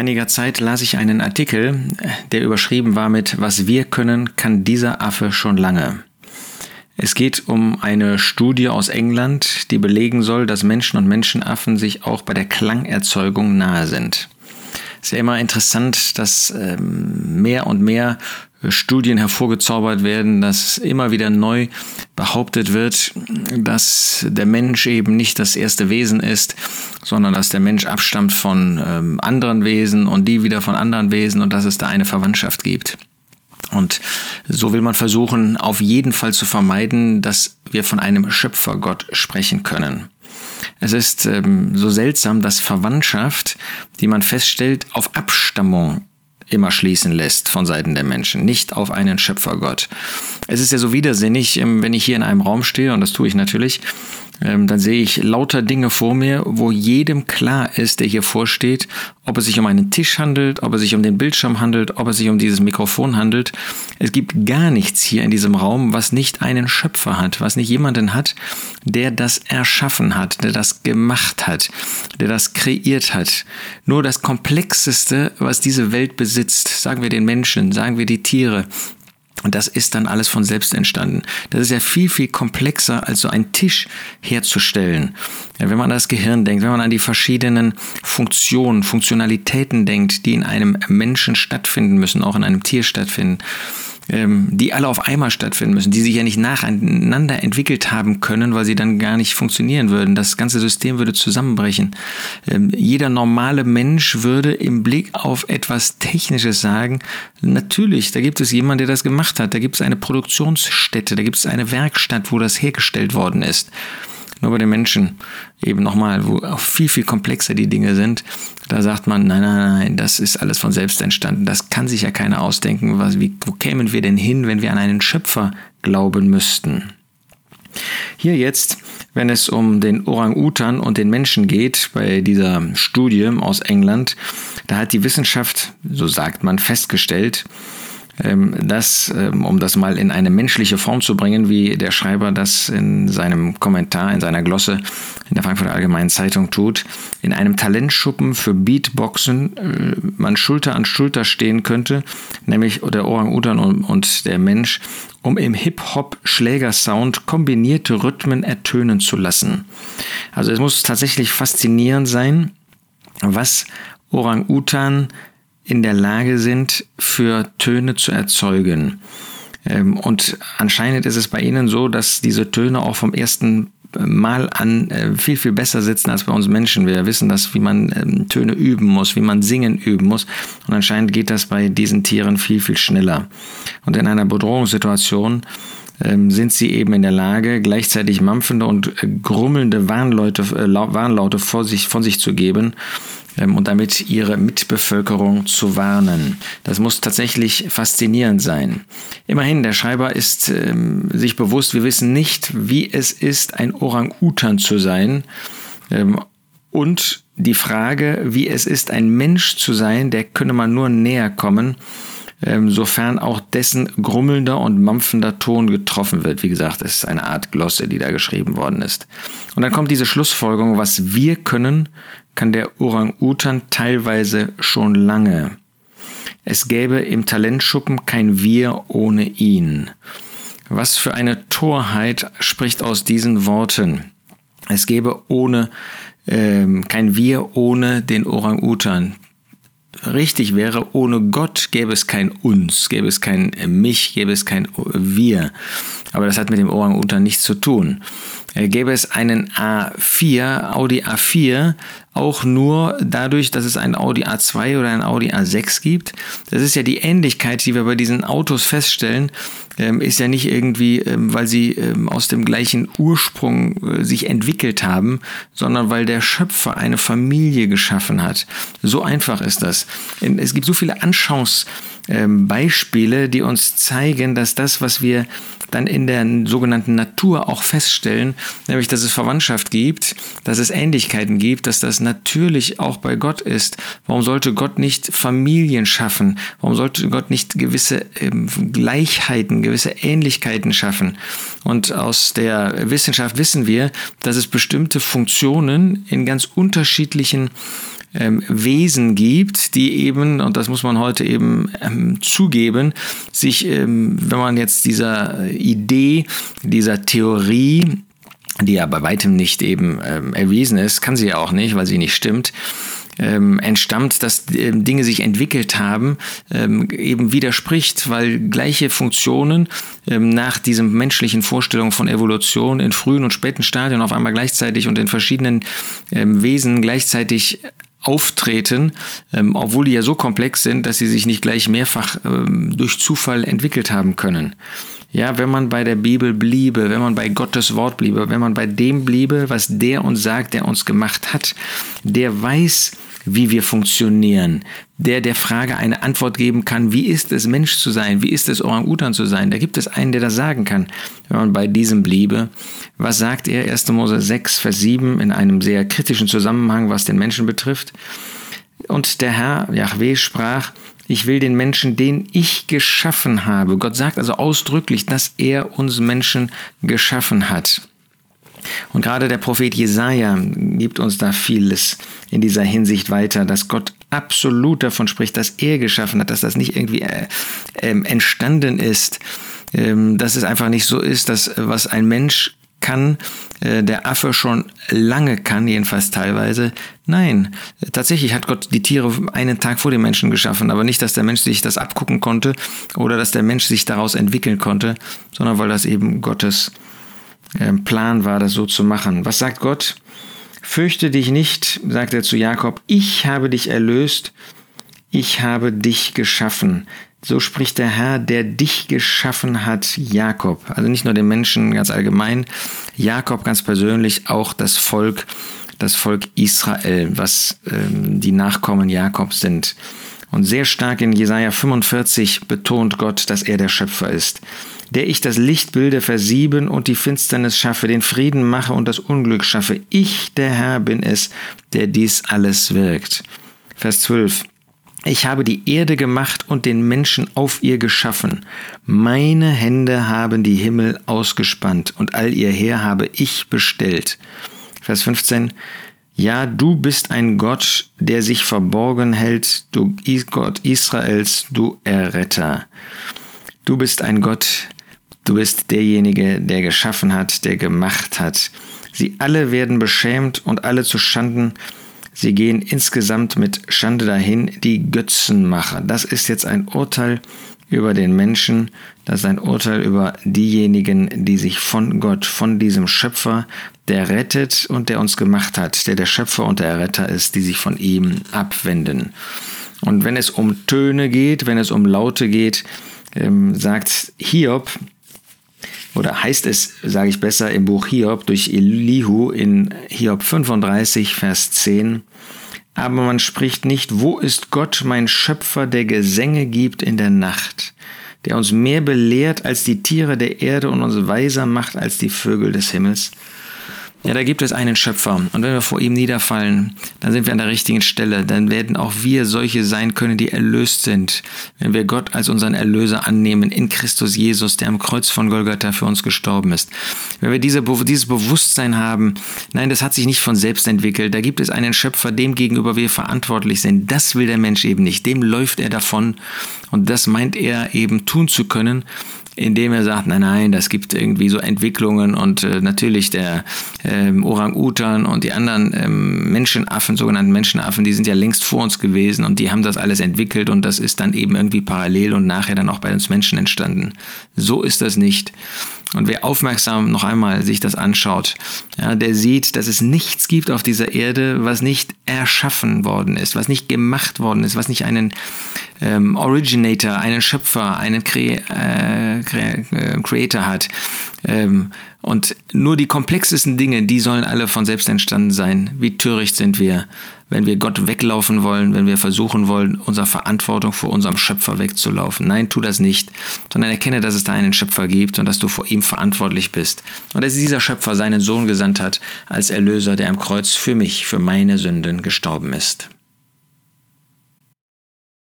einiger Zeit las ich einen Artikel, der überschrieben war mit Was wir können, kann dieser Affe schon lange. Es geht um eine Studie aus England, die belegen soll, dass Menschen und Menschenaffen sich auch bei der Klangerzeugung nahe sind. Ist ja immer interessant, dass ähm, mehr und mehr Studien hervorgezaubert werden, dass immer wieder neu behauptet wird, dass der Mensch eben nicht das erste Wesen ist, sondern dass der Mensch abstammt von ähm, anderen Wesen und die wieder von anderen Wesen und dass es da eine Verwandtschaft gibt. Und so will man versuchen, auf jeden Fall zu vermeiden, dass wir von einem Schöpfergott sprechen können. Es ist ähm, so seltsam, dass Verwandtschaft, die man feststellt, auf Abstammung immer schließen lässt von Seiten der Menschen, nicht auf einen Schöpfergott. Es ist ja so widersinnig, ähm, wenn ich hier in einem Raum stehe, und das tue ich natürlich, ähm, dann sehe ich lauter Dinge vor mir, wo jedem klar ist, der hier vorsteht, ob es sich um einen Tisch handelt, ob es sich um den Bildschirm handelt, ob es sich um dieses Mikrofon handelt. Es gibt gar nichts hier in diesem Raum, was nicht einen Schöpfer hat, was nicht jemanden hat, der das erschaffen hat, der das gemacht hat, der das kreiert hat. Nur das Komplexeste, was diese Welt besitzt, sagen wir den Menschen, sagen wir die Tiere, und das ist dann alles von selbst entstanden. Das ist ja viel, viel komplexer, als so einen Tisch herzustellen. Ja, wenn man an das Gehirn denkt, wenn man an die verschiedenen Funktionen, Funktionalitäten denkt, die in einem Menschen stattfinden müssen, auch in einem Tier stattfinden, ähm, die alle auf einmal stattfinden müssen, die sich ja nicht nacheinander entwickelt haben können, weil sie dann gar nicht funktionieren würden. Das ganze System würde zusammenbrechen. Ähm, jeder normale Mensch würde im Blick auf etwas Technisches sagen, natürlich, da gibt es jemanden, der das gemacht hat, da gibt es eine Produktionsstätte, da gibt es eine Werkstatt, wo das hergestellt worden ist. Nur bei den Menschen eben nochmal, wo auch viel, viel komplexer die Dinge sind, da sagt man, nein, nein, nein, das ist alles von selbst entstanden. Das kann sich ja keiner ausdenken. Was, wie, wo kämen wir denn hin, wenn wir an einen Schöpfer glauben müssten? Hier jetzt, wenn es um den Orang-Utan und den Menschen geht, bei dieser Studie aus England, da hat die Wissenschaft, so sagt man, festgestellt, das, ähm, um das mal in eine menschliche Form zu bringen, wie der Schreiber das in seinem Kommentar, in seiner Glosse in der Frankfurter Allgemeinen Zeitung tut, in einem Talentschuppen für Beatboxen äh, man Schulter an Schulter stehen könnte, nämlich der Orang-Utan und der Mensch, um im Hip-Hop-Schlägersound kombinierte Rhythmen ertönen zu lassen. Also es muss tatsächlich faszinierend sein, was Orang-Utan in der Lage sind, für Töne zu erzeugen. Ähm, und anscheinend ist es bei Ihnen so, dass diese Töne auch vom ersten Mal an äh, viel, viel besser sitzen als bei uns Menschen. Wir wissen das, wie man ähm, Töne üben muss, wie man singen üben muss. Und anscheinend geht das bei diesen Tieren viel, viel schneller. Und in einer Bedrohungssituation ähm, sind sie eben in der Lage, gleichzeitig mampfende und äh, grummelnde Warnlaute, äh, Warnlaute vor sich, von sich zu geben und damit ihre Mitbevölkerung zu warnen. Das muss tatsächlich faszinierend sein. Immerhin, der Schreiber ist ähm, sich bewusst, wir wissen nicht, wie es ist, ein Orang-Utan zu sein. Ähm, und die Frage, wie es ist, ein Mensch zu sein, der könne man nur näher kommen ähm, sofern auch dessen grummelnder und mampfender Ton getroffen wird. Wie gesagt, es ist eine Art Glosse, die da geschrieben worden ist. Und dann kommt diese Schlussfolgerung, was wir können, kann der Orang-Utan teilweise schon lange. Es gäbe im Talentschuppen kein Wir ohne ihn. Was für eine Torheit spricht aus diesen Worten. Es gäbe ohne ähm, kein Wir ohne den Orang-Utan richtig wäre, ohne Gott gäbe es kein uns, gäbe es kein mich, gäbe es kein wir. Aber das hat mit dem Orang-Utan nichts zu tun. Äh, gäbe es einen A4, Audi A4, auch nur dadurch, dass es einen Audi A2 oder einen Audi A6 gibt. Das ist ja die Ähnlichkeit, die wir bei diesen Autos feststellen, ähm, ist ja nicht irgendwie, ähm, weil sie ähm, aus dem gleichen Ursprung äh, sich entwickelt haben, sondern weil der Schöpfer eine Familie geschaffen hat. So einfach ist das. Es gibt so viele Anschauungsbeispiele, die uns zeigen, dass das, was wir dann in der sogenannten Natur auch feststellen, nämlich dass es Verwandtschaft gibt, dass es Ähnlichkeiten gibt, dass das natürlich auch bei Gott ist. Warum sollte Gott nicht Familien schaffen? Warum sollte Gott nicht gewisse ähm, Gleichheiten, gewisse Ähnlichkeiten schaffen? Und aus der Wissenschaft wissen wir, dass es bestimmte Funktionen in ganz unterschiedlichen ähm, Wesen gibt, die eben, und das muss man heute eben ähm, zugeben, sich, ähm, wenn man jetzt dieser Idee, dieser Theorie, die ja bei weitem nicht eben ähm, erwiesen ist, kann sie ja auch nicht, weil sie nicht stimmt, ähm, entstammt, dass ähm, Dinge sich entwickelt haben, eben widerspricht, weil gleiche Funktionen nach diesem menschlichen Vorstellung von Evolution in frühen und späten Stadien auf einmal gleichzeitig und in verschiedenen Wesen gleichzeitig auftreten, ähm, obwohl die ja so komplex sind, dass sie sich nicht gleich mehrfach ähm, durch Zufall entwickelt haben können. Ja, wenn man bei der Bibel bliebe, wenn man bei Gottes Wort bliebe, wenn man bei dem bliebe, was der uns sagt, der uns gemacht hat, der weiß, wie wir funktionieren, der der Frage eine Antwort geben kann, wie ist es Mensch zu sein, wie ist es Orang-Utan zu sein. Da gibt es einen, der das sagen kann, wenn man bei diesem bliebe. Was sagt er? 1. Mose 6, Vers 7 in einem sehr kritischen Zusammenhang, was den Menschen betrifft. Und der Herr, Yahweh, sprach, ich will den Menschen, den ich geschaffen habe. Gott sagt also ausdrücklich, dass er uns Menschen geschaffen hat. Und gerade der Prophet Jesaja gibt uns da vieles in dieser Hinsicht weiter, dass Gott absolut davon spricht, dass er geschaffen hat, dass das nicht irgendwie äh, äh, entstanden ist, äh, dass es einfach nicht so ist, dass was ein Mensch kann, äh, der Affe schon lange kann, jedenfalls teilweise. Nein, tatsächlich hat Gott die Tiere einen Tag vor dem Menschen geschaffen, aber nicht, dass der Mensch sich das abgucken konnte oder dass der Mensch sich daraus entwickeln konnte, sondern weil das eben Gottes ähm, Plan war, das so zu machen. Was sagt Gott? Fürchte dich nicht, sagt er zu Jakob, ich habe dich erlöst, ich habe dich geschaffen. So spricht der Herr, der dich geschaffen hat, Jakob. Also nicht nur den Menschen ganz allgemein, Jakob ganz persönlich, auch das Volk, das Volk Israel, was ähm, die Nachkommen Jakobs sind. Und sehr stark in Jesaja 45 betont Gott, dass er der Schöpfer ist der ich das Licht bilde, versieben und die Finsternis schaffe, den Frieden mache und das Unglück schaffe. Ich, der Herr, bin es, der dies alles wirkt. Vers 12. Ich habe die Erde gemacht und den Menschen auf ihr geschaffen. Meine Hände haben die Himmel ausgespannt und all ihr Heer habe ich bestellt. Vers 15. Ja, du bist ein Gott, der sich verborgen hält, du Gott Israels, du Erretter. Du bist ein Gott, Du bist derjenige, der geschaffen hat, der gemacht hat. Sie alle werden beschämt und alle zu Schanden. Sie gehen insgesamt mit Schande dahin, die Götzenmacher. Das ist jetzt ein Urteil über den Menschen, das ist ein Urteil über diejenigen, die sich von Gott, von diesem Schöpfer, der rettet und der uns gemacht hat, der der Schöpfer und der Erretter ist, die sich von ihm abwenden. Und wenn es um Töne geht, wenn es um Laute geht, ähm, sagt Hiob, oder heißt es, sage ich besser, im Buch Hiob durch Elihu in Hiob 35, Vers 10. Aber man spricht nicht, wo ist Gott, mein Schöpfer, der Gesänge gibt in der Nacht, der uns mehr belehrt als die Tiere der Erde und uns weiser macht als die Vögel des Himmels. Ja, da gibt es einen Schöpfer. Und wenn wir vor ihm niederfallen, dann sind wir an der richtigen Stelle. Dann werden auch wir solche sein können, die erlöst sind. Wenn wir Gott als unseren Erlöser annehmen in Christus Jesus, der am Kreuz von Golgatha für uns gestorben ist. Wenn wir diese, dieses Bewusstsein haben, nein, das hat sich nicht von selbst entwickelt. Da gibt es einen Schöpfer, dem gegenüber wir verantwortlich sind. Das will der Mensch eben nicht. Dem läuft er davon. Und das meint er eben tun zu können indem er sagt, nein, nein, das gibt irgendwie so Entwicklungen und äh, natürlich der ähm, Orang-Utan und die anderen ähm, Menschenaffen, sogenannten Menschenaffen, die sind ja längst vor uns gewesen und die haben das alles entwickelt und das ist dann eben irgendwie parallel und nachher dann auch bei uns Menschen entstanden. So ist das nicht. Und wer aufmerksam noch einmal sich das anschaut, ja, der sieht, dass es nichts gibt auf dieser Erde, was nicht erschaffen worden ist, was nicht gemacht worden ist, was nicht einen ähm, Originator, einen Schöpfer, einen Cre äh, äh, Creator hat. Ähm, und nur die komplexesten Dinge, die sollen alle von selbst entstanden sein. Wie töricht sind wir, wenn wir Gott weglaufen wollen, wenn wir versuchen wollen, unserer Verantwortung vor unserem Schöpfer wegzulaufen. Nein, tu das nicht, sondern erkenne, dass es da einen Schöpfer gibt und dass du vor ihm verantwortlich bist. Und dass dieser Schöpfer seinen Sohn gesandt hat als Erlöser, der am Kreuz für mich, für meine Sünden gestorben ist.